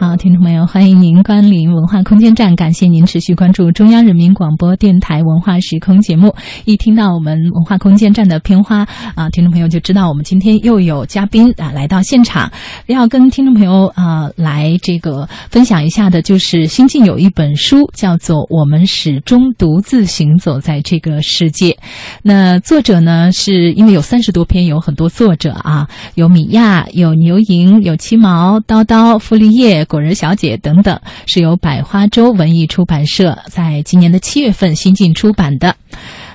好，听众朋友，欢迎您光临文化空间站，感谢您持续关注中央人民广播电台文化时空节目。一听到我们文化空间站的片花啊，听众朋友就知道我们今天又有嘉宾啊来到现场，要跟听众朋友啊来这个分享一下的，就是新晋有一本书叫做《我们始终独自行走在这个世界》。那作者呢，是因为有三十多篇，有很多作者啊，有米娅，有牛莹，有七毛、叨叨、傅立叶。果仁小姐等等，是由百花洲文艺出版社在今年的七月份新近出版的。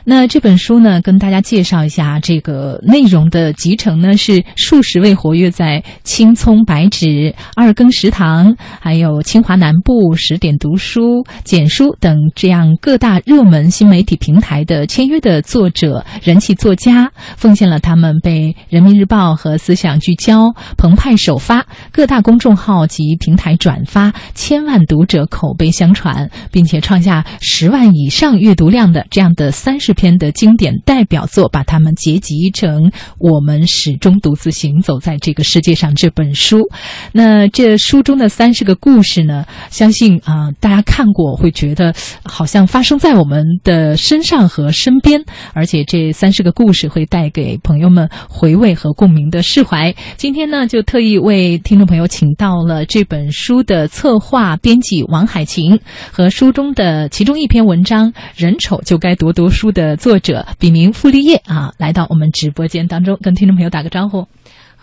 那这本书呢，跟大家介绍一下这个内容的集成呢，是数十位活跃在青葱白纸、二更食堂，还有清华南部十点读书、简书等这样各大热门新媒体平台的签约的作者、人气作家，奉献了他们被人民日报和思想聚焦、澎湃首发、各大公众号及平台转发、千万读者口碑相传，并且创下十万以上阅读量的这样的三十。篇的经典代表作，把它们结集成《我们始终独自行走在这个世界上》这本书。那这书中的三十个故事呢？相信啊，大家看过会觉得好像发生在我们的身上和身边，而且这三十个故事会带给朋友们回味和共鸣的释怀。今天呢，就特意为听众朋友请到了这本书的策划编辑王海琴和书中的其中一篇文章《人丑就该读读书》的。的作者笔名傅立叶啊，来到我们直播间当中，跟听众朋友打个招呼。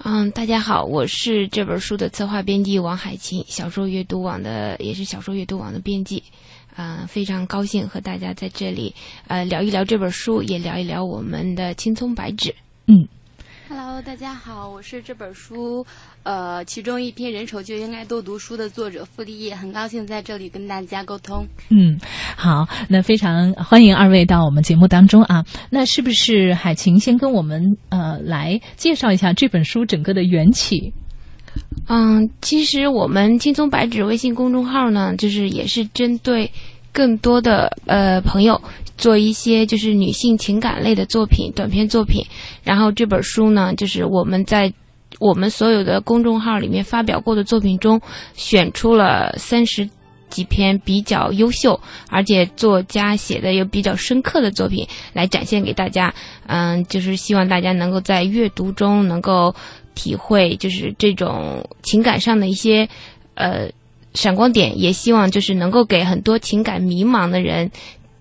嗯，大家好，我是这本书的策划编辑王海琴，小说阅读网的也是小说阅读网的编辑。啊，非常高兴和大家在这里呃聊一聊这本书，也聊一聊我们的青葱白纸。嗯。Hello，大家好，我是这本书，呃，其中一篇《人丑就应该多读书》的作者傅立叶，很高兴在这里跟大家沟通。嗯，好，那非常欢迎二位到我们节目当中啊。那是不是海琴先跟我们呃来介绍一下这本书整个的缘起？嗯，其实我们青松白纸微信公众号呢，就是也是针对更多的呃朋友。做一些就是女性情感类的作品、短篇作品，然后这本书呢，就是我们在我们所有的公众号里面发表过的作品中，选出了三十几篇比较优秀，而且作家写的又比较深刻的作品来展现给大家。嗯，就是希望大家能够在阅读中能够体会，就是这种情感上的一些呃闪光点，也希望就是能够给很多情感迷茫的人。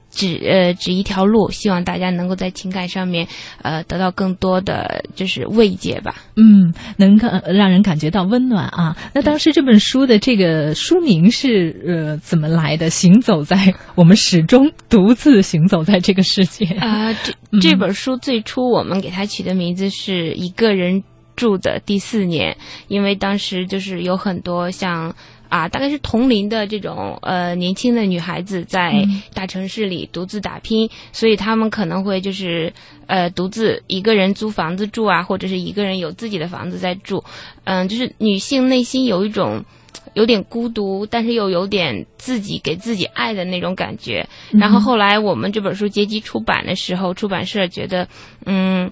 指呃指一条路，希望大家能够在情感上面呃得到更多的就是慰藉吧。嗯，能感让人感觉到温暖啊。那当时这本书的这个书名是呃怎么来的？行走在我们始终独自行走在这个世界啊。这 这本书最初我们给它取的名字是一个人住的第四年，因为当时就是有很多像。啊，大概是同龄的这种呃年轻的女孩子在大城市里独自打拼，所以她们可能会就是呃独自一个人租房子住啊，或者是一个人有自己的房子在住，嗯，就是女性内心有一种有点孤独，但是又有点自己给自己爱的那种感觉。然后后来我们这本书结集出版的时候，出版社觉得，嗯，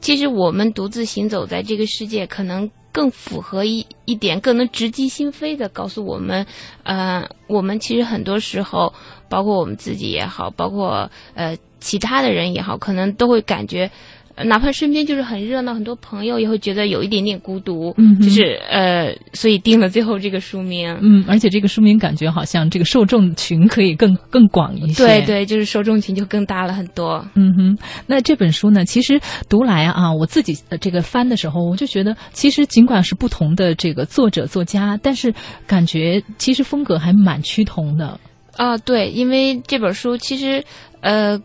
其实我们独自行走在这个世界，可能。更符合一一点，更能直击心扉的告诉我们，呃，我们其实很多时候，包括我们自己也好，包括呃其他的人也好，可能都会感觉。哪怕身边就是很热闹，很多朋友也会觉得有一点点孤独，嗯，就是呃，所以定了最后这个书名，嗯，而且这个书名感觉好像这个受众群可以更更广一些，对对，就是受众群就更大了很多，嗯哼。那这本书呢，其实读来啊，我自己这个翻的时候，我就觉得，其实尽管是不同的这个作者作家，但是感觉其实风格还蛮趋同的啊。对，因为这本书其实呃。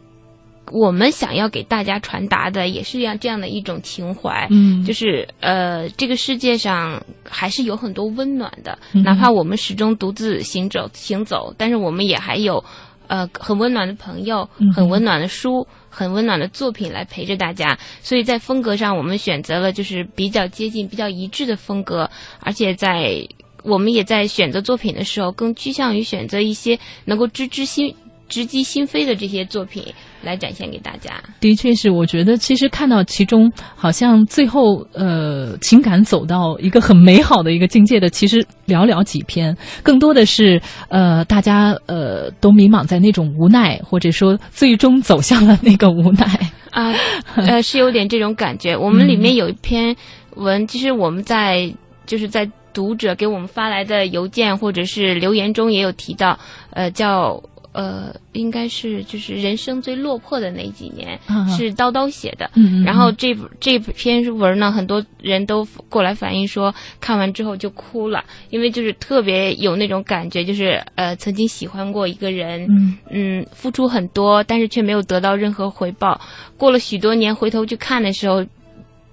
我们想要给大家传达的也是样这样的一种情怀，嗯，就是呃，这个世界上还是有很多温暖的，哪怕我们始终独自行走行走，但是我们也还有呃很温暖的朋友，很温暖的书，很温暖的作品来陪着大家。所以在风格上，我们选择了就是比较接近、比较一致的风格，而且在我们也在选择作品的时候，更趋向于选择一些能够直击心、直击心扉的这些作品。来展现给大家。的确是，我觉得其实看到其中，好像最后呃情感走到一个很美好的一个境界的，其实寥寥几篇，更多的是呃大家呃都迷茫在那种无奈，或者说最终走向了那个无奈啊，呃是有点这种感觉。我们里面有一篇文，其实我们在就是在。读者给我们发来的邮件或者是留言中也有提到，呃，叫呃，应该是就是人生最落魄的那几年，是叨叨写的。然后这这篇文呢，很多人都过来反映说，看完之后就哭了，因为就是特别有那种感觉，就是呃，曾经喜欢过一个人，嗯，付出很多，但是却没有得到任何回报。过了许多年，回头去看的时候。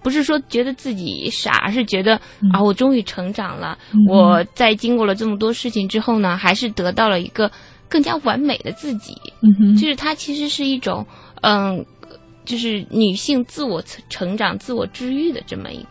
不是说觉得自己傻，而是觉得啊，我终于成长了。我在经过了这么多事情之后呢，还是得到了一个更加完美的自己。就是它其实是一种，嗯，就是女性自我成长、自我治愈的这么一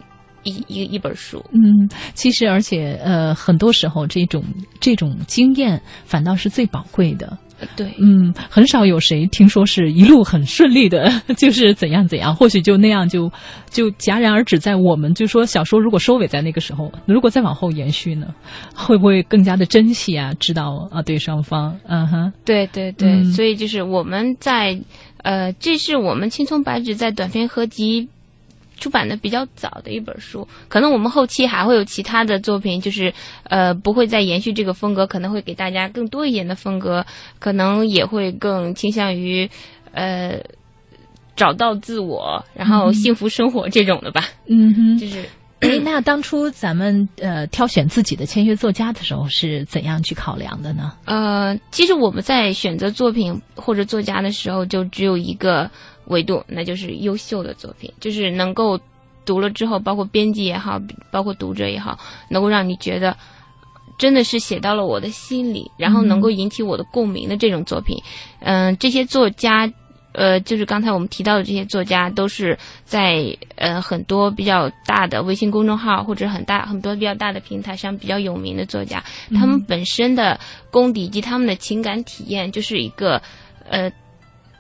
一一一本书。嗯，其实而且呃，很多时候这种这种经验反倒是最宝贵的。对，嗯，很少有谁听说是一路很顺利的，就是怎样怎样，或许就那样就就戛然而止在我们就说小说如果收尾在那个时候，如果再往后延续呢，会不会更加的珍惜啊？知道啊？对双方，嗯哼，对对对，所以就是我们在呃，这是我们青葱白纸在短篇合集。出版的比较早的一本书，可能我们后期还会有其他的作品，就是呃不会再延续这个风格，可能会给大家更多一点的风格，可能也会更倾向于呃找到自我，然后幸福生活这种的吧。嗯哼，就是 哎，那当初咱们呃挑选自己的签约作家的时候是怎样去考量的呢？呃，其实我们在选择作品或者作家的时候，就只有一个。维度，那就是优秀的作品，就是能够读了之后，包括编辑也好，包括读者也好，能够让你觉得真的是写到了我的心里，然后能够引起我的共鸣的这种作品。嗯，这些作家，呃，就是刚才我们提到的这些作家，都是在呃很多比较大的微信公众号或者很大很多比较大的平台上比较有名的作家，他们本身的功底以及他们的情感体验，就是一个呃。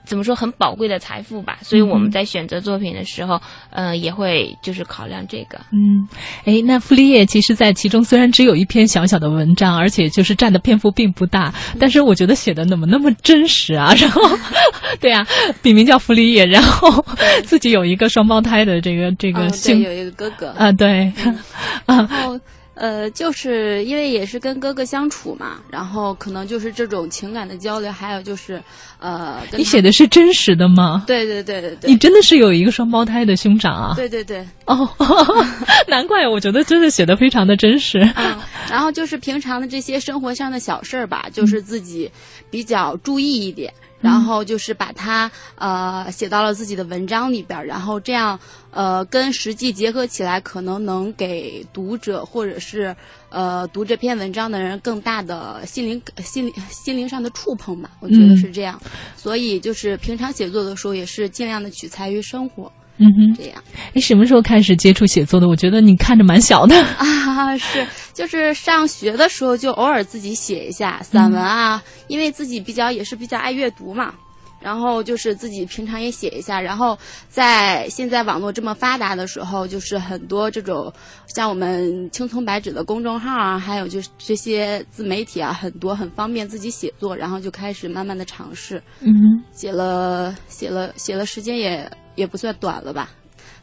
怎么说很宝贵的财富吧，所以我们在选择作品的时候，呃，也会就是考量这个。嗯，哎，那傅立叶其实，在其中虽然只有一篇小小的文章，而且就是占的篇幅并不大，但是我觉得写的怎么那么真实啊？然后，对啊，笔名叫傅立叶，然后自己有一个双胞胎的这个这个姓，有一个哥哥啊，对，然后。呃，就是因为也是跟哥哥相处嘛，然后可能就是这种情感的交流，还有就是，呃，你写的是真实的吗？对对对对对，你真的是有一个双胞胎的兄长啊？对对对，哦，难怪我觉得真的写的非常的真实。嗯，然后就是平常的这些生活上的小事儿吧，就是自己比较注意一点。然后就是把它呃写到了自己的文章里边，然后这样呃跟实际结合起来，可能能给读者或者是呃读这篇文章的人更大的心灵心灵心灵上的触碰吧，我觉得是这样。所以就是平常写作的时候，也是尽量的取材于生活。嗯哼，这样。你什么时候开始接触写作的？我觉得你看着蛮小的啊。是，就是上学的时候就偶尔自己写一下散文啊，因为自己比较也是比较爱阅读嘛。然后就是自己平常也写一下。然后在现在网络这么发达的时候，就是很多这种像我们青葱白纸的公众号啊，还有就是这些自媒体啊，很多很方便自己写作。然后就开始慢慢的尝试，嗯，写了写了写了，时间也。也不算短了吧，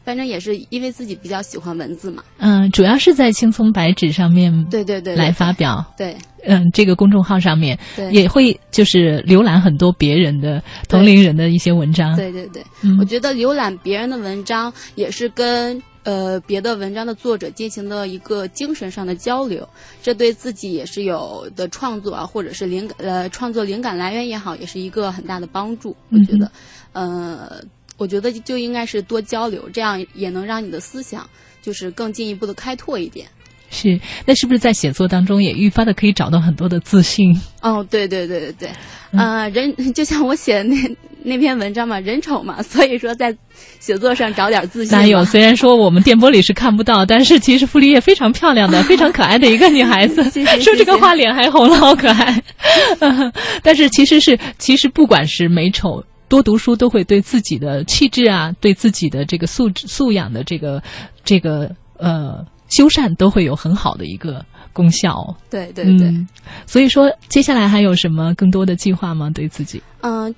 反正也是因为自己比较喜欢文字嘛。嗯，主要是在青葱白纸上面，对对对，来发表。对，嗯，这个公众号上面也会就是浏览很多别人的同龄人的一些文章。对对对，我觉得浏览别人的文章也是跟呃别的文章的作者进行了一个精神上的交流，这对自己也是有的创作啊，或者是灵感呃创作灵感来源也好，也是一个很大的帮助。我觉得，呃。我觉得就应该是多交流，这样也能让你的思想就是更进一步的开拓一点。是，那是不是在写作当中也愈发的可以找到很多的自信？哦，对对对对对，呃，人就像我写的那 那篇文章嘛，人丑嘛，所以说在写作上找点自信。哪有？虽然说我们电波里是看不到，但是其实傅立叶非常漂亮的，非常可爱的一个女孩子。说这个话脸还红了，好可爱。但是其实是，其实不管是美丑。多读书都会对自己的气质啊，对自己的这个素质素养的这个这个呃修缮都会有很好的一个功效。对对对，嗯，所以说接下来还有什么更多的计划吗？对自己？嗯。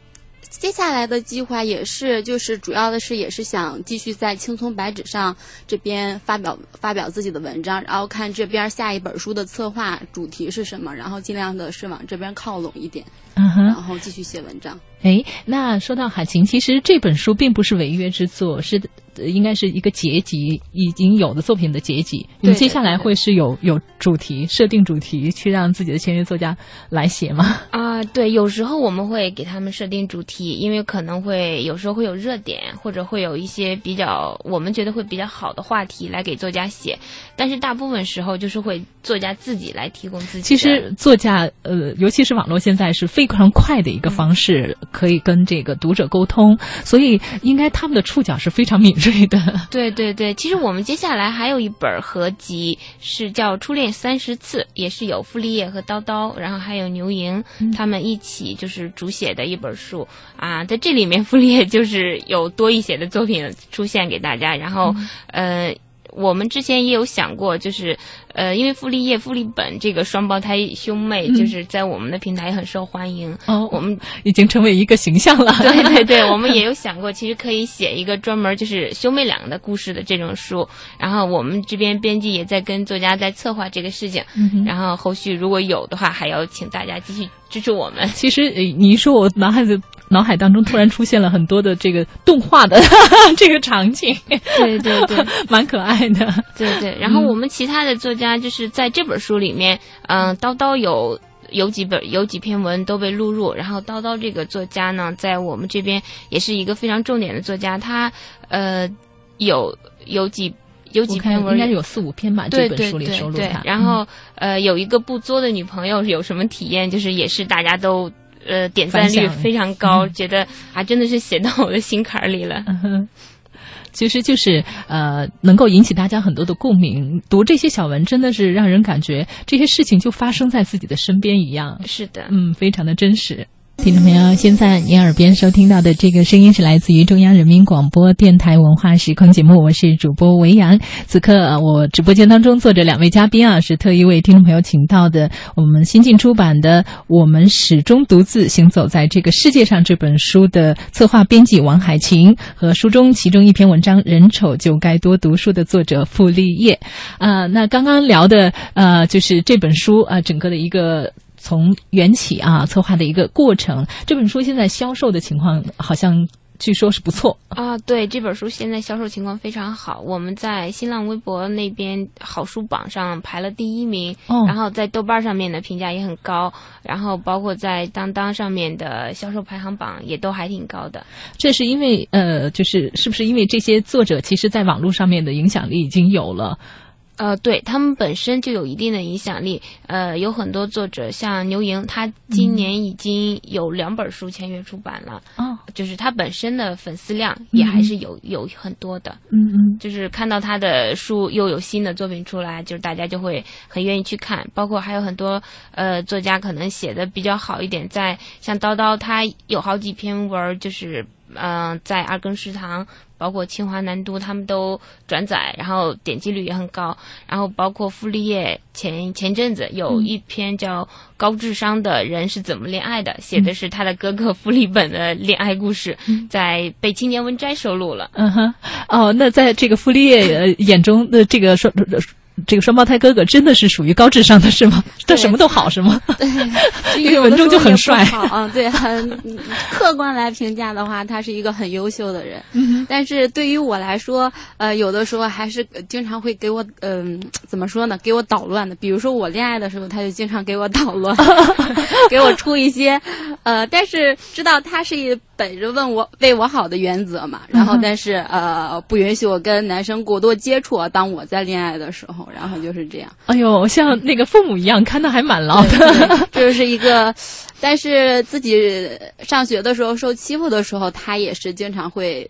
接下来的计划也是，就是主要的是也是想继续在青葱白纸上这边发表发表自己的文章，然后看这边下一本书的策划主题是什么，然后尽量的是往这边靠拢一点，嗯哼，然后继续写文章。哎，那说到海琴，其实这本书并不是违约之作，是应该是一个结集，已经有的作品的结集。你接下来会是有有主题设定主题，去让自己的签约作家来写吗？啊，对，有时候我们会给他们设定主题，因为可能会有时候会有热点，或者会有一些比较我们觉得会比较好的话题来给作家写。但是大部分时候就是会作家自己来提供自己。其实作家呃，尤其是网络现在是非常快的一个方式。可以跟这个读者沟通，所以应该他们的触角是非常敏锐的。对对对，其实我们接下来还有一本合集，是叫《初恋三十次》，也是有傅立叶和叨叨，然后还有牛莹他们一起就是主写的一本书啊。在这里面，傅立叶就是有多一些的作品出现给大家，然后呃。我们之前也有想过，就是，呃，因为傅立叶、傅立本这个双胞胎兄妹，就是在我们的平台很受欢迎。哦，我们已经成为一个形象了。对对对，我们也 有想过，其实可以写一个专门就是兄妹两个的故事的这种书。然后我们这边编辑也在跟作家在策划这个事情。嗯然后后续如果有的话，还要请大家继续支持我们。其实你一说，我脑海子。脑海当中突然出现了很多的这个动画的 这个场景，对对对，蛮可爱的。对对，然后我们其他的作家就是在这本书里面，嗯，叨叨有有几本有几篇文都被录入，然后叨叨这个作家呢，在我们这边也是一个非常重点的作家，他呃有有几有几篇文，应该有四五篇吧，这本书里收录他。然后呃有一个不作的女朋友有什么体验，就是也是大家都。呃，点赞率非常高，觉得啊，真的是写到我的心坎里了。其实就是呃，能够引起大家很多的共鸣。读这些小文，真的是让人感觉这些事情就发生在自己的身边一样。是的，嗯，非常的真实。听众朋友，现在您耳边收听到的这个声音是来自于中央人民广播电台文化时空节目，我是主播维扬。此刻我直播间当中坐着两位嘉宾啊，是特意为听众朋友请到的我们新近出版的《我们始终独自行走在这个世界上》这本书的策划编辑王海琴和书中其中一篇文章《人丑就该多读书》的作者傅立叶。啊，那刚刚聊的呃，就是这本书啊，整个的一个。从缘起啊，策划的一个过程。这本书现在销售的情况好像据说是不错啊。对，这本书现在销售情况非常好。我们在新浪微博那边好书榜上排了第一名，然后在豆瓣上面的评价也很高，然后包括在当当上面的销售排行榜也都还挺高的。这是因为呃，就是是不是因为这些作者其实在网络上面的影响力已经有了？呃，对他们本身就有一定的影响力。呃，有很多作者，像牛莹，他今年已经有两本书签约出版了。哦，就是他本身的粉丝量也还是有有很多的。嗯嗯，就是看到他的书又有新的作品出来，就是大家就会很愿意去看。包括还有很多呃作家可能写的比较好一点，在像叨叨，他有好几篇文就是嗯在二更食堂。包括清华南都，他们都转载，然后点击率也很高。然后包括傅立叶前前阵子有一篇叫《高智商的人是怎么恋爱的》，写的是他的哥哥傅立本的恋爱故事，在被青年文摘收录了。嗯哼，哦，那在这个傅立叶眼中的这个说。这个双胞胎哥哥真的是属于高智商的，是吗？他什么都好，是吗？对，因为文中就很帅啊。对，很客观来评价的话，他是一个很优秀的人。但是对于我来说，呃，有的时候还是经常会给我，嗯，怎么说呢？给我捣乱的。比如说我恋爱的时候，他就经常给我捣乱，给我出一些，呃，但是知道他是本着问我为我好的原则嘛。然后，但是呃，不允许我跟男生过多接触啊。当我在恋爱的时候。然后就是这样。哎呦，像那个父母一样，看的还蛮牢的。这 是一个，但是自己上学的时候受欺负的时候，他也是经常会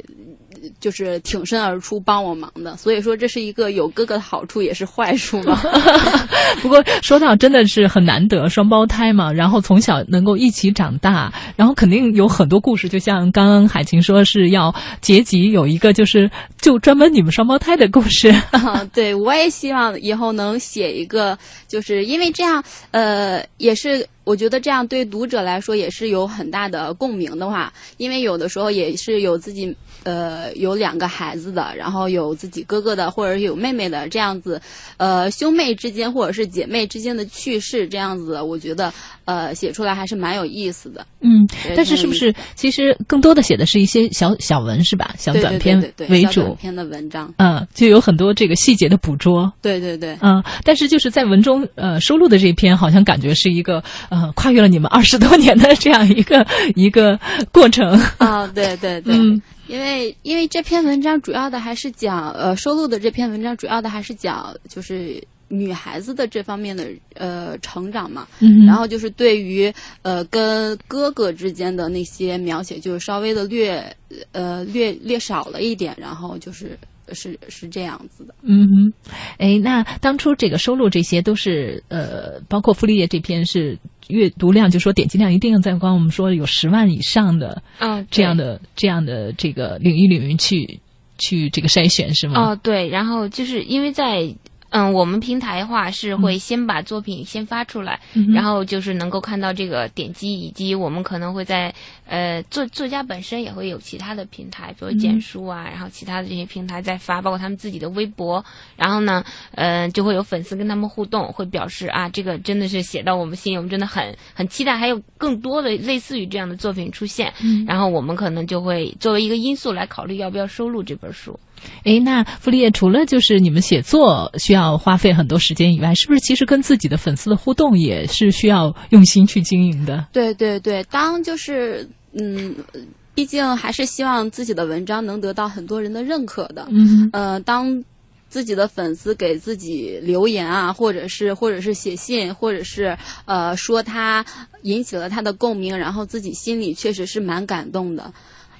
就是挺身而出帮我忙的。所以说这是一个有哥哥的好处，也是坏处嘛。不过说到真的是很难得，双胞胎嘛，然后从小能够一起长大，然后肯定有很多故事。就像刚刚海琴说是要结集，有一个就是就专门你们双胞胎的故事。啊，对，我也希望以后能写一个，就是因为这样，呃，也是。我觉得这样对读者来说也是有很大的共鸣的话，因为有的时候也是有自己呃有两个孩子的，然后有自己哥哥的或者有妹妹的这样子，呃兄妹之间或者是姐妹之间的趣事这样子，我觉得呃写出来还是蛮有意思的。嗯，但是是不是其实更多的写的是一些小小文是吧？小短篇为主。短篇的文章。嗯，就有很多这个细节的捕捉。对对对。嗯，但是就是在文中呃收录的这一篇，好像感觉是一个。呃，跨越了你们二十多年的这样一个一个过程啊，对对对，因为因为这篇文章主要的还是讲呃收录的这篇文章主要的还是讲就是女孩子的这方面的呃成长嘛，嗯然后就是对于呃跟哥哥之间的那些描写，就是稍微的略呃略略少了一点，然后就是。是是这样子的，嗯哼，哎，那当初这个收录这些都是呃，包括傅立叶这篇是阅读量，就说点击量一定要在光我们说有十万以上的，嗯，这样的这样的这个领域领域去去这个筛选是吗？哦，对，然后就是因为在。嗯，我们平台话是会先把作品先发出来，然后就是能够看到这个点击，以及我们可能会在呃作作家本身也会有其他的平台，比如简书啊，然后其他的这些平台在发，包括他们自己的微博，然后呢，呃，就会有粉丝跟他们互动，会表示啊，这个真的是写到我们心里，我们真的很很期待，还有更多的类似于这样的作品出现，然后我们可能就会作为一个因素来考虑要不要收录这本书。哎，那傅立叶除了就是你们写作需要花费很多时间以外，是不是其实跟自己的粉丝的互动也是需要用心去经营的？对对对，当就是嗯，毕竟还是希望自己的文章能得到很多人的认可的。嗯，呃，当自己的粉丝给自己留言啊，或者是或者是写信，或者是呃说他引起了他的共鸣，然后自己心里确实是蛮感动的。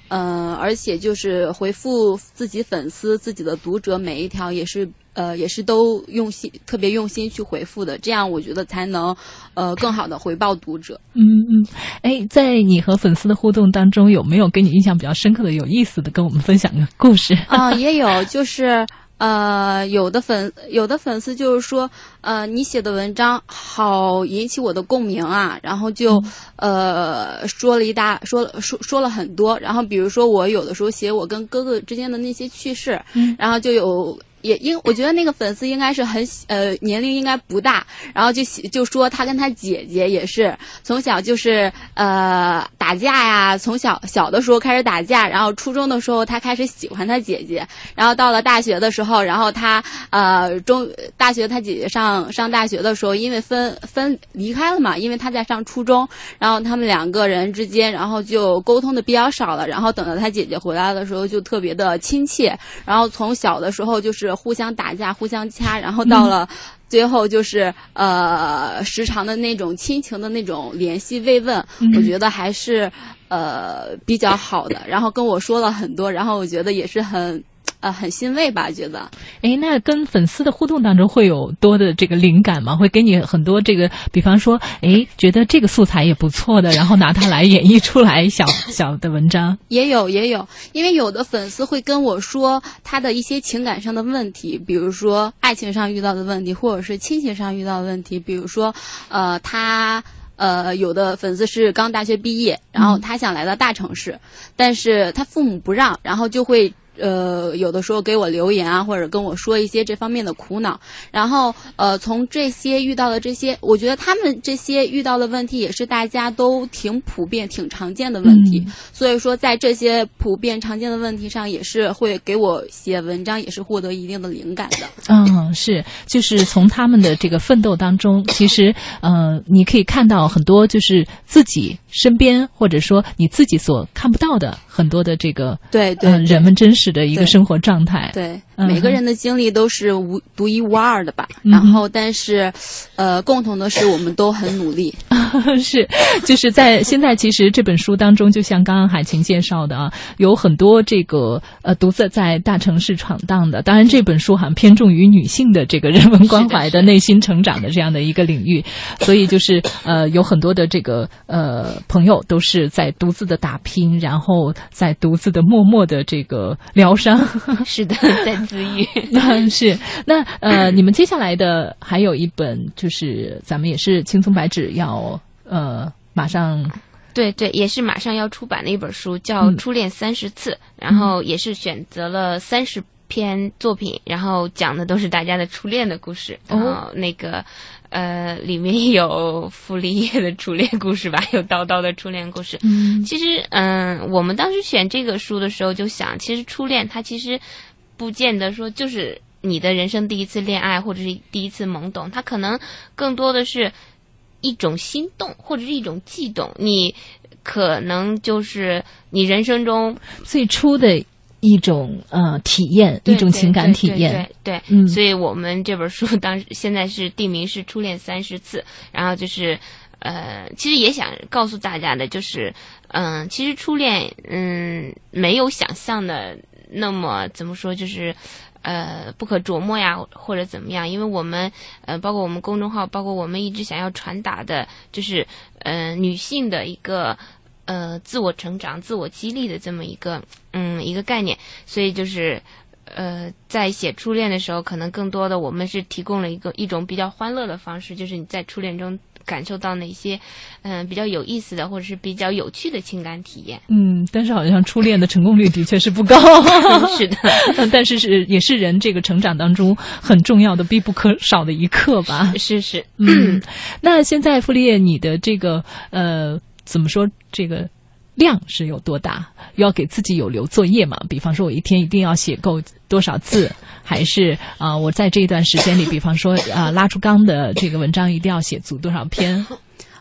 嗯，而且就是回复自己粉丝、自己的读者每一条，也是呃，也是都用心、特别用心去回复的。这样我觉得才能呃更好的回报读者。嗯嗯，哎，在你和粉丝的互动当中，有没有给你印象比较深刻的、有意思的，跟我们分享个故事？啊，也有，就是。呃，有的粉有的粉丝就是说，呃，你写的文章好引起我的共鸣啊，然后就呃说了一大说了说说了很多，然后比如说我有的时候写我跟哥哥之间的那些趣事，然后就有。也应我觉得那个粉丝应该是很呃年龄应该不大，然后就就说他跟他姐姐也是从小就是呃打架呀，从小小的时候开始打架，然后初中的时候他开始喜欢他姐姐，然后到了大学的时候，然后他呃中大学他姐姐上上大学的时候，因为分分离开了嘛，因为他在上初中，然后他们两个人之间然后就沟通的比较少了，然后等到他姐姐回来的时候就特别的亲切，然后从小的时候就是。互相打架，互相掐，然后到了最后就是呃时常的那种亲情的那种联系慰问，我觉得还是呃比较好的。然后跟我说了很多，然后我觉得也是很。呃，很欣慰吧？觉得，哎，那跟粉丝的互动当中会有多的这个灵感吗？会给你很多这个，比方说，哎，觉得这个素材也不错的，然后拿它来演绎出来小小的文章。也有，也有，因为有的粉丝会跟我说他的一些情感上的问题，比如说爱情上遇到的问题，或者是亲情上遇到的问题。比如说，呃，他呃，有的粉丝是刚大学毕业，然后他想来到大城市，但是他父母不让，然后就会。呃，有的时候给我留言啊，或者跟我说一些这方面的苦恼，然后呃，从这些遇到的这些，我觉得他们这些遇到的问题也是大家都挺普遍、挺常见的问题，所以说在这些普遍常见的问题上，也是会给我写文章，也是获得一定的灵感的。嗯，是，就是从他们的这个奋斗当中，其实呃，你可以看到很多就是自己身边或者说你自己所看不到的很多的这个对对人们真实。的一个生活状态，对每个人的经历都是无独一无二的吧。然后，但是，呃，共同的是我们都很努力。是，就是在现在，其实这本书当中，就像刚刚海琴介绍的啊，有很多这个呃独自在大城市闯荡的。当然，这本书好像偏重于女性的这个人文关怀的 内心成长的这样的一个领域，所以就是呃有很多的这个呃朋友都是在独自的打拼，然后在独自的默默的这个疗伤。是的，在自愈。是那呃，你们接下来的还有一本，就是咱们也是青葱白纸要呃马上。对对，也是马上要出版的一本书，叫《初恋三十次》，然后也是选择了三十篇作品，然后讲的都是大家的初恋的故事。然后那个呃，里面有傅立叶的初恋故事吧，有叨叨的初恋故事。嗯，其实嗯，我们当时选这个书的时候就想，其实初恋它其实不见得说就是你的人生第一次恋爱或者是第一次懵懂，它可能更多的是。一种心动或者是一种悸动，你可能就是你人生中最初的一种呃体验，一种情感体验。对，嗯，所以我们这本书当时现在是地名是初恋三十次，然后就是呃，其实也想告诉大家的，就是嗯，其实初恋嗯没有想象的那么怎么说，就是。呃，不可琢磨呀，或者怎么样？因为我们，呃，包括我们公众号，包括我们一直想要传达的，就是，呃，女性的一个，呃，自我成长、自我激励的这么一个，嗯，一个概念。所以就是，呃，在写初恋的时候，可能更多的我们是提供了一个一种比较欢乐的方式，就是你在初恋中。感受到哪些，嗯，比较有意思的或者是比较有趣的情感体验？嗯，但是好像初恋的成功率的确是不高。是的，但是是也是人这个成长当中很重要的必不可少的一课吧？是是，嗯。那现在傅立叶，你的这个呃，怎么说这个？量是有多大？要给自己有留作业嘛？比方说，我一天一定要写够多少字，还是啊，我在这一段时间里，比方说啊，拉出纲的这个文章一定要写足多少篇？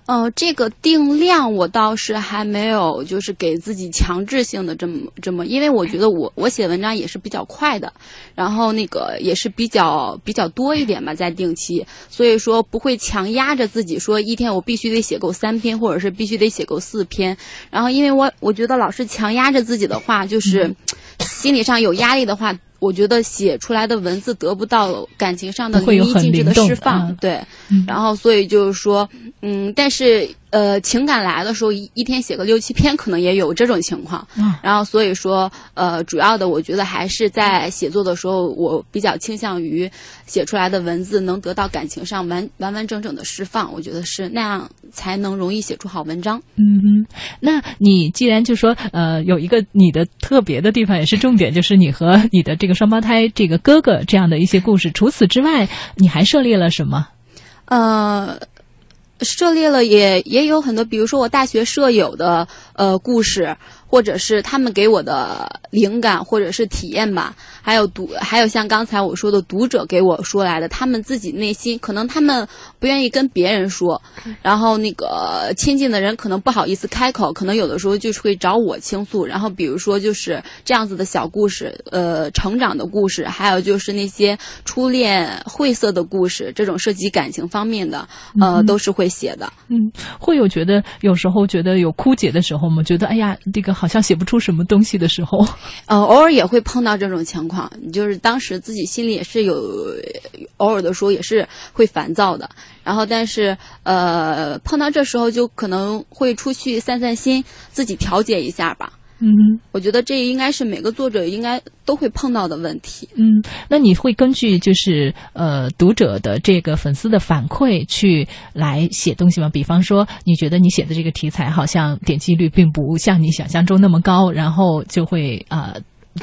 呃，这个定量我倒是还没有，就是给自己强制性的这么这么，因为我觉得我我写文章也是比较快的，然后那个也是比较比较多一点嘛，在定期，所以说不会强压着自己说一天我必须得写够三篇，或者是必须得写够四篇，然后因为我我觉得老是强压着自己的话，就是心理上有压力的话。我觉得写出来的文字得不到感情上的淋漓尽致的释放，对，然后所以就是说，嗯，但是。呃，情感来的时候，一一天写个六七篇，可能也有这种情况。嗯然后，所以说，呃，主要的，我觉得还是在写作的时候，我比较倾向于写出来的文字能得到感情上完完完整整的释放。我觉得是那样才能容易写出好文章。嗯哼，那你既然就说，呃，有一个你的特别的地方，也是重点，就是你和你的这个双胞胎这个哥哥这样的一些故事。除此之外，你还涉猎了什么？呃。涉猎了也也有很多，比如说我大学舍友的呃故事。或者是他们给我的灵感，或者是体验吧。还有读，还有像刚才我说的读者给我说来的，他们自己内心可能他们不愿意跟别人说，然后那个亲近的人可能不好意思开口，可能有的时候就是会找我倾诉。然后比如说就是这样子的小故事，呃，成长的故事，还有就是那些初恋晦涩的故事，这种涉及感情方面的，呃，都是会写的。嗯，会有觉得有时候觉得有枯竭的时候吗？觉得哎呀，这个。好像写不出什么东西的时候，呃，偶尔也会碰到这种情况，就是当时自己心里也是有，偶尔的时候也是会烦躁的。然后，但是呃，碰到这时候就可能会出去散散心，自己调节一下吧。嗯，我觉得这应该是每个作者应该都会碰到的问题。嗯，那你会根据就是呃读者的这个粉丝的反馈去来写东西吗？比方说，你觉得你写的这个题材好像点击率并不像你想象中那么高，然后就会呃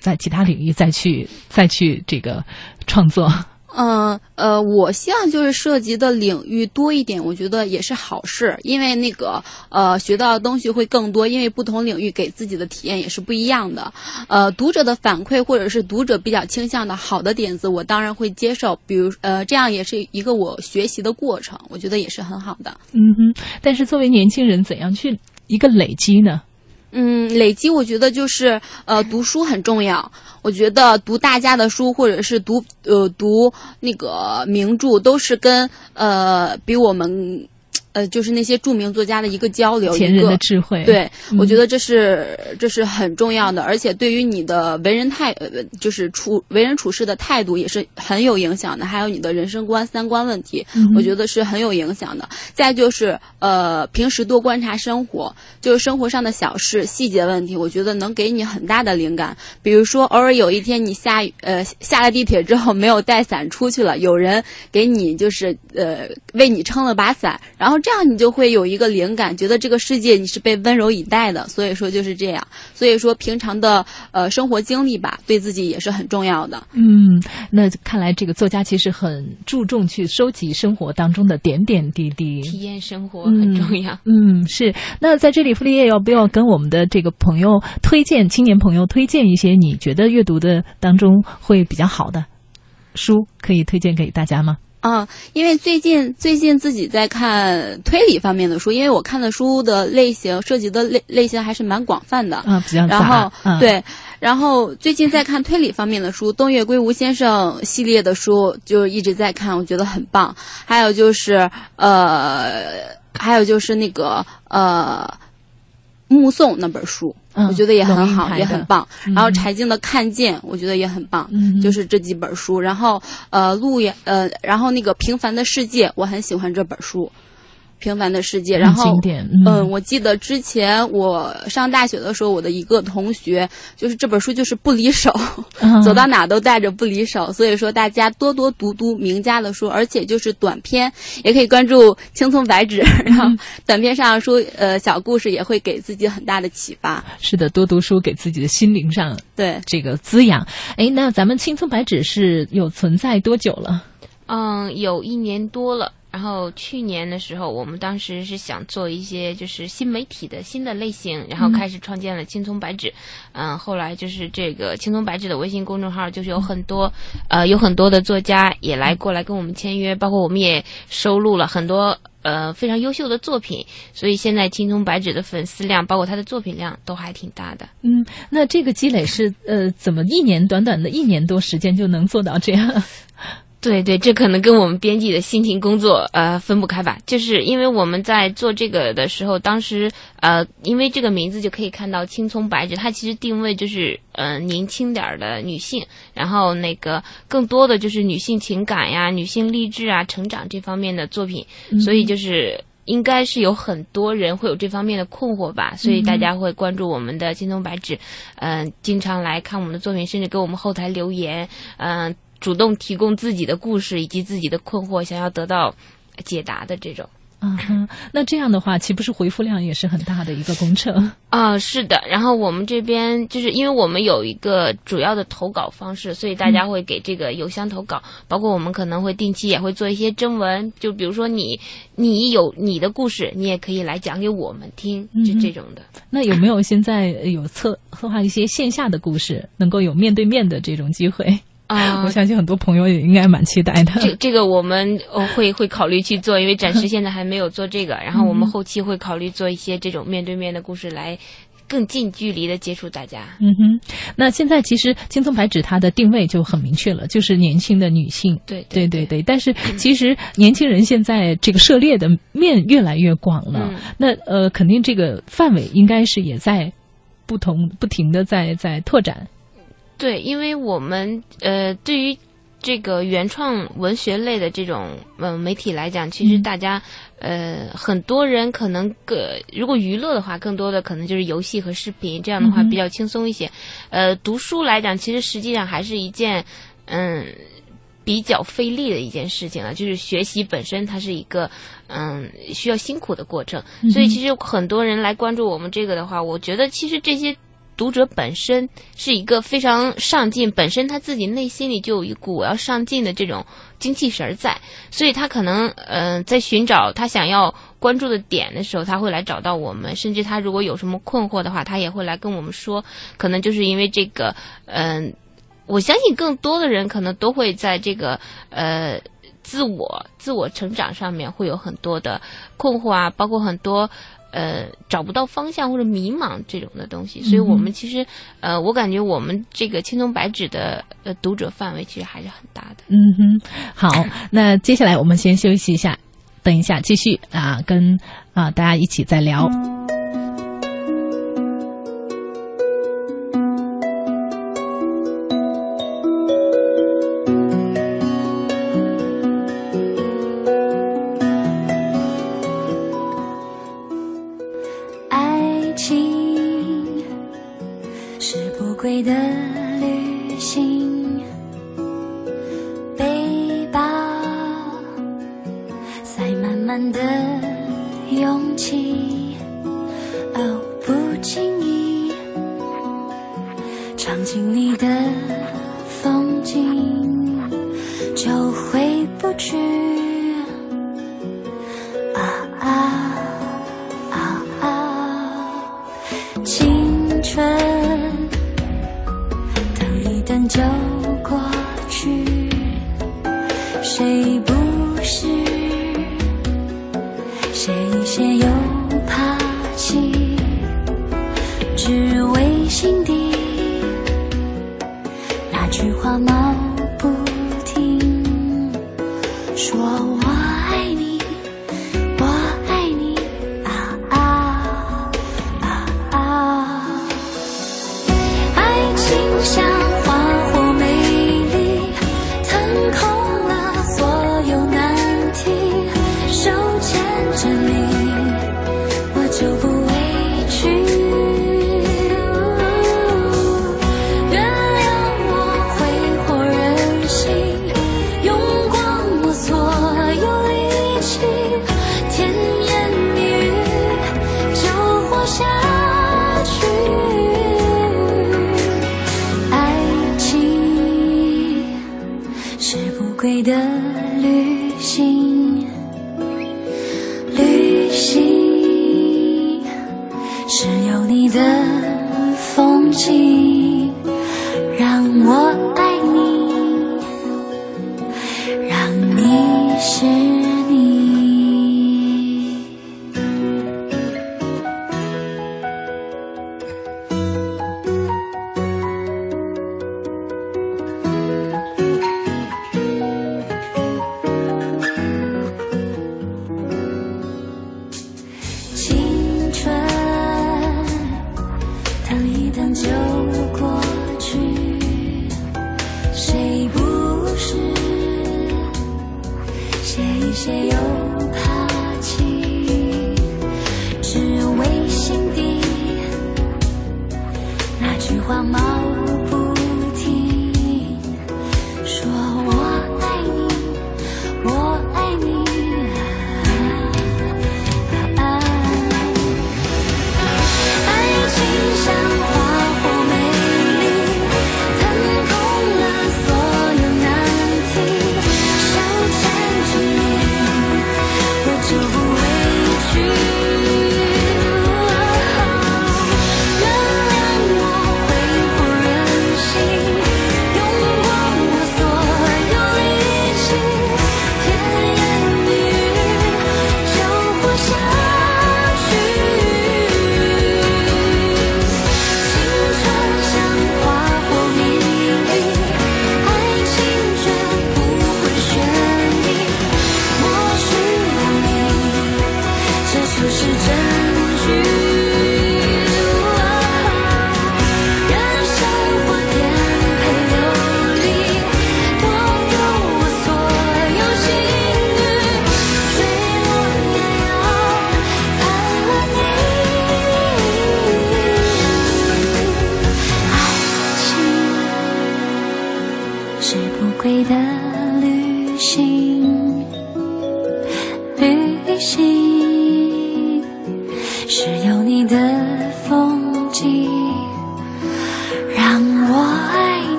在其他领域再去再去这个创作。嗯呃，我希望就是涉及的领域多一点，我觉得也是好事，因为那个呃学到的东西会更多，因为不同领域给自己的体验也是不一样的。呃，读者的反馈或者是读者比较倾向的好的点子，我当然会接受。比如呃，这样也是一个我学习的过程，我觉得也是很好的。嗯哼，但是作为年轻人，怎样去一个累积呢？嗯，累积我觉得就是呃，读书很重要。我觉得读大家的书，或者是读呃读那个名著，都是跟呃比我们。呃，就是那些著名作家的一个交流，前人的智慧。对，我觉得这是这是很重要的，而且对于你的为人态，呃就是处为人处事的态度也是很有影响的。还有你的人生观、三观问题，我觉得是很有影响的。再就是呃，平时多观察生活，就是生活上的小事、细节问题，我觉得能给你很大的灵感。比如说，偶尔有一天你下呃下了地铁之后没有带伞出去了，有人给你就是呃为你撑了把伞，然后这样你就会有一个灵感，觉得这个世界你是被温柔以待的。所以说就是这样。所以说平常的呃生活经历吧，对自己也是很重要的。嗯，那看来这个作家其实很注重去收集生活当中的点点滴滴，体验生活很重要。嗯，是。那在这里，傅立叶要不要跟我们的这个朋友推荐青年朋友推荐一些你觉得阅读的当中会比较好的书，可以推荐给大家吗？啊，因为最近最近自己在看推理方面的书，因为我看的书的类型涉及的类类型还是蛮广泛的啊，比较然后对，然后最近在看推理方面的书，东岳圭吾先生系列的书就一直在看，我觉得很棒。还有就是呃，还有就是那个呃。目送那本书，我觉得也很好，也很棒。然后柴静的《看见》，我觉得也很棒，就是这几本书。然后呃，路也呃，然后那个《平凡的世界》，我很喜欢这本书。平凡的世界，然后嗯，我记得之前我上大学的时候，我的一个同学就是这本书就是不离手，走到哪都带着不离手。所以说大家多多读读名家的书，而且就是短篇也可以关注青葱白纸，然后短篇上书呃小故事也会给自己很大的启发。是的，多读书给自己的心灵上对这个滋养。哎，那咱们青葱白纸是有存在多久了？嗯，有一年多了。然后去年的时候，我们当时是想做一些就是新媒体的新的类型，然后开始创建了青葱白纸。嗯，后来就是这个青葱白纸的微信公众号，就是有很多呃有很多的作家也来过来跟我们签约，包括我们也收录了很多呃非常优秀的作品。所以现在青葱白纸的粉丝量，包括他的作品量都还挺大的。嗯，那这个积累是呃怎么一年短短的一年多时间就能做到这样？对对，这可能跟我们编辑的辛勤工作呃分不开吧。就是因为我们在做这个的时候，当时呃，因为这个名字就可以看到青葱白纸，它其实定位就是呃年轻点儿的女性，然后那个更多的就是女性情感呀、女性励志啊、成长这方面的作品，所以就是应该是有很多人会有这方面的困惑吧，所以大家会关注我们的青葱白纸，嗯，经常来看我们的作品，甚至给我们后台留言，嗯。主动提供自己的故事以及自己的困惑，想要得到解答的这种。嗯，那这样的话，岂不是回复量也是很大的一个工程？啊，是的。然后我们这边就是因为我们有一个主要的投稿方式，所以大家会给这个邮箱投稿。包括我们可能会定期也会做一些征文，就比如说你你有你的故事，你也可以来讲给我们听，就这种的。那有没有现在有策策划一些线下的故事，能够有面对面的这种机会？啊，我相信很多朋友也应该蛮期待的。这这个我们会会考虑去做，因为暂时 现在还没有做这个。然后我们后期会考虑做一些这种面对面的故事，来更近距离的接触大家。嗯哼，那现在其实青葱白纸它的定位就很明确了，就是年轻的女性。对对对对。但是其实年轻人现在这个涉猎的面越来越广了。那呃，肯定这个范围应该是也在不同不停的在在拓展。对，因为我们呃，对于这个原创文学类的这种嗯媒体来讲，其实大家呃很多人可能个如果娱乐的话，更多的可能就是游戏和视频，这样的话比较轻松一些。呃，读书来讲，其实实际上还是一件嗯比较费力的一件事情了，就是学习本身它是一个嗯需要辛苦的过程，所以其实很多人来关注我们这个的话，我觉得其实这些。读者本身是一个非常上进，本身他自己内心里就有一股我要上进的这种精气神儿在，所以他可能嗯在寻找他想要关注的点的时候，他会来找到我们，甚至他如果有什么困惑的话，他也会来跟我们说。可能就是因为这个，嗯，我相信更多的人可能都会在这个呃自我自我成长上面会有很多的困惑啊，包括很多。呃，找不到方向或者迷茫这种的东西，所以我们其实，呃，我感觉我们这个青铜白纸的呃读者范围其实还是很大的。嗯哼，好，那接下来我们先休息一下。等一下继续啊，跟啊大家一起再聊。你的 say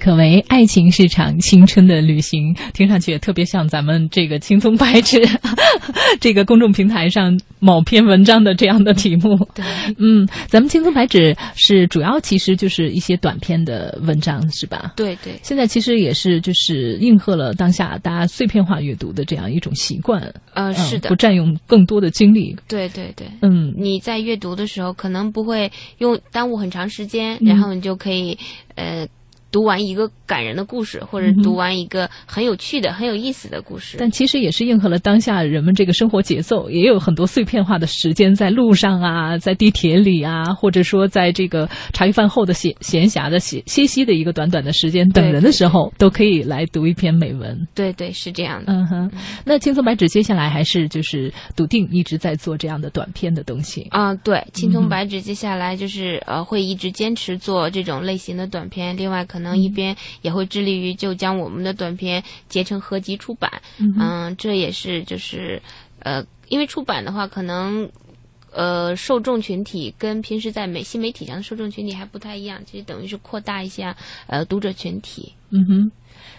可为爱情是场青春的旅行，听上去也特别像咱们这个轻松白纸 这个公众平台上某篇文章的这样的题目。对，嗯，咱们青葱白纸是主要其实就是一些短篇的文章，是吧？对对。现在其实也是就是应和了当下大家碎片化阅读的这样一种习惯。呃，是的，不占用更多的精力。对对对，嗯，你在阅读的时候可能不会用耽误很长时间，然后你就可以呃。读完一个感人的故事，或者读完一个很有趣的、很有意思的故事，但其实也是应和了当下人们这个生活节奏，也有很多碎片化的时间，在路上啊，在地铁里啊，或者说在这个茶余饭后的闲闲暇的歇歇息的一个短短的时间等人的时候，都可以来读一篇美文。对对，是这样的。嗯哼，那青松白纸接下来还是就是笃定一直在做这样的短篇的东西啊。对，青松白纸接下来就是呃会一直坚持做这种类型的短篇，另外可。可能一边也会致力于就将我们的短片结成合集出版，嗯，这也是就是呃，因为出版的话，可能呃受众群体跟平时在媒新媒体上的受众群体还不太一样，其实等于是扩大一下呃读者群体。嗯哼，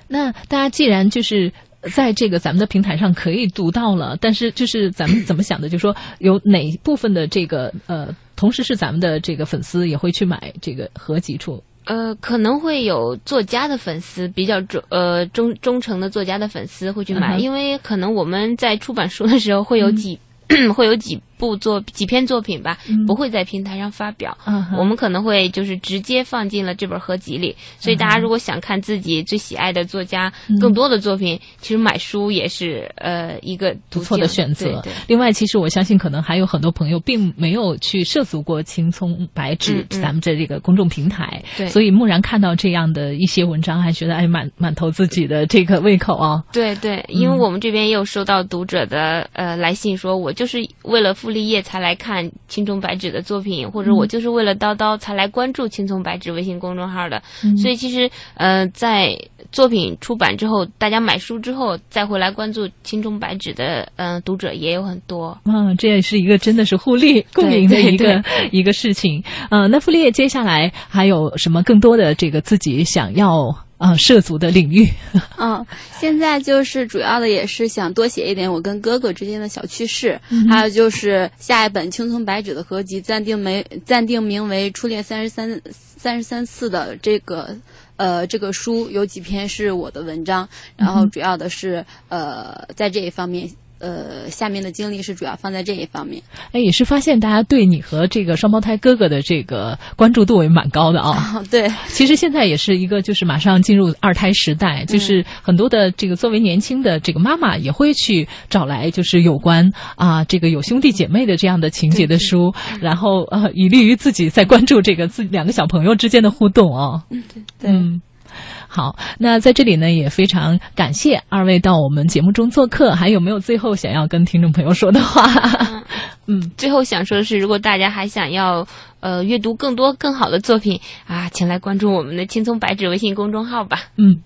那大家既然就是在这个咱们的平台上可以读到了，但是就是咱们怎么想的，就是说有哪部分的这个呃，同时是咱们的这个粉丝也会去买这个合集出。呃，可能会有作家的粉丝比较忠呃忠忠诚的作家的粉丝会去买，因为可能我们在出版书的时候会有几 会有几。部作几篇作品吧，不会在平台上发表。我们可能会就是直接放进了这本合集里。所以大家如果想看自己最喜爱的作家更多的作品，其实买书也是呃一个不错的选择。另外，其实我相信可能还有很多朋友并没有去涉足过青葱白纸咱们这这个公众平台，所以蓦然看到这样的一些文章，还觉得哎满满投自己的这个胃口啊。对对，因为我们这边也有收到读者的呃来信，说我就是为了付。立业才来看青葱白纸的作品，或者我就是为了叨叨才来关注青葱白纸微信公众号的。所以其实，呃，在作品出版之后，大家买书之后再回来关注青葱白纸的，嗯，读者也有很多。嗯，这也是一个真的是互利共赢的一个 一个事情。呃，那傅立叶接下来还有什么更多的这个自己想要？啊，涉足的领域。嗯，现在就是主要的也是想多写一点我跟哥哥之间的小趣事，还有就是下一本青葱白纸的合集暂定没暂定名为《初恋三十三三十三次》的这个呃这个书有几篇是我的文章，然后主要的是呃在这一方面。呃，下面的精力是主要放在这一方面。哎，也是发现大家对你和这个双胞胎哥哥的这个关注度也蛮高的啊。对，其实现在也是一个，就是马上进入二胎时代，就是很多的这个作为年轻的这个妈妈也会去找来，就是有关啊这个有兄弟姐妹的这样的情节的书，然后呃，以利于自己在关注这个自两个小朋友之间的互动啊。嗯，对，嗯。好，那在这里呢，也非常感谢二位到我们节目中做客。还有没有最后想要跟听众朋友说的话？嗯，最后想说的是，如果大家还想要呃阅读更多更好的作品啊，请来关注我们的青葱白纸微信公众号吧。嗯。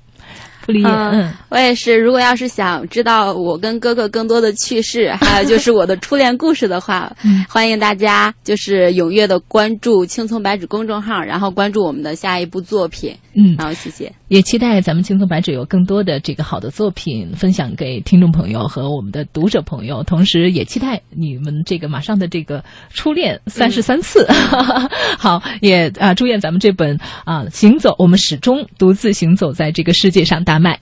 不理解，嗯，我也是。如果要是想知道我跟哥哥更多的趣事，还有就是我的初恋故事的话，欢迎大家就是踊跃的关注“青葱白纸”公众号，然后关注我们的下一部作品。嗯，好谢谢。也期待咱们“青松白纸”有更多的这个好的作品分享给听众朋友和我们的读者朋友，同时也期待你们这个马上的这个初恋三十三次。好，也啊，祝愿咱们这本啊行走，我们始终独自行走在这个世界上大。卖。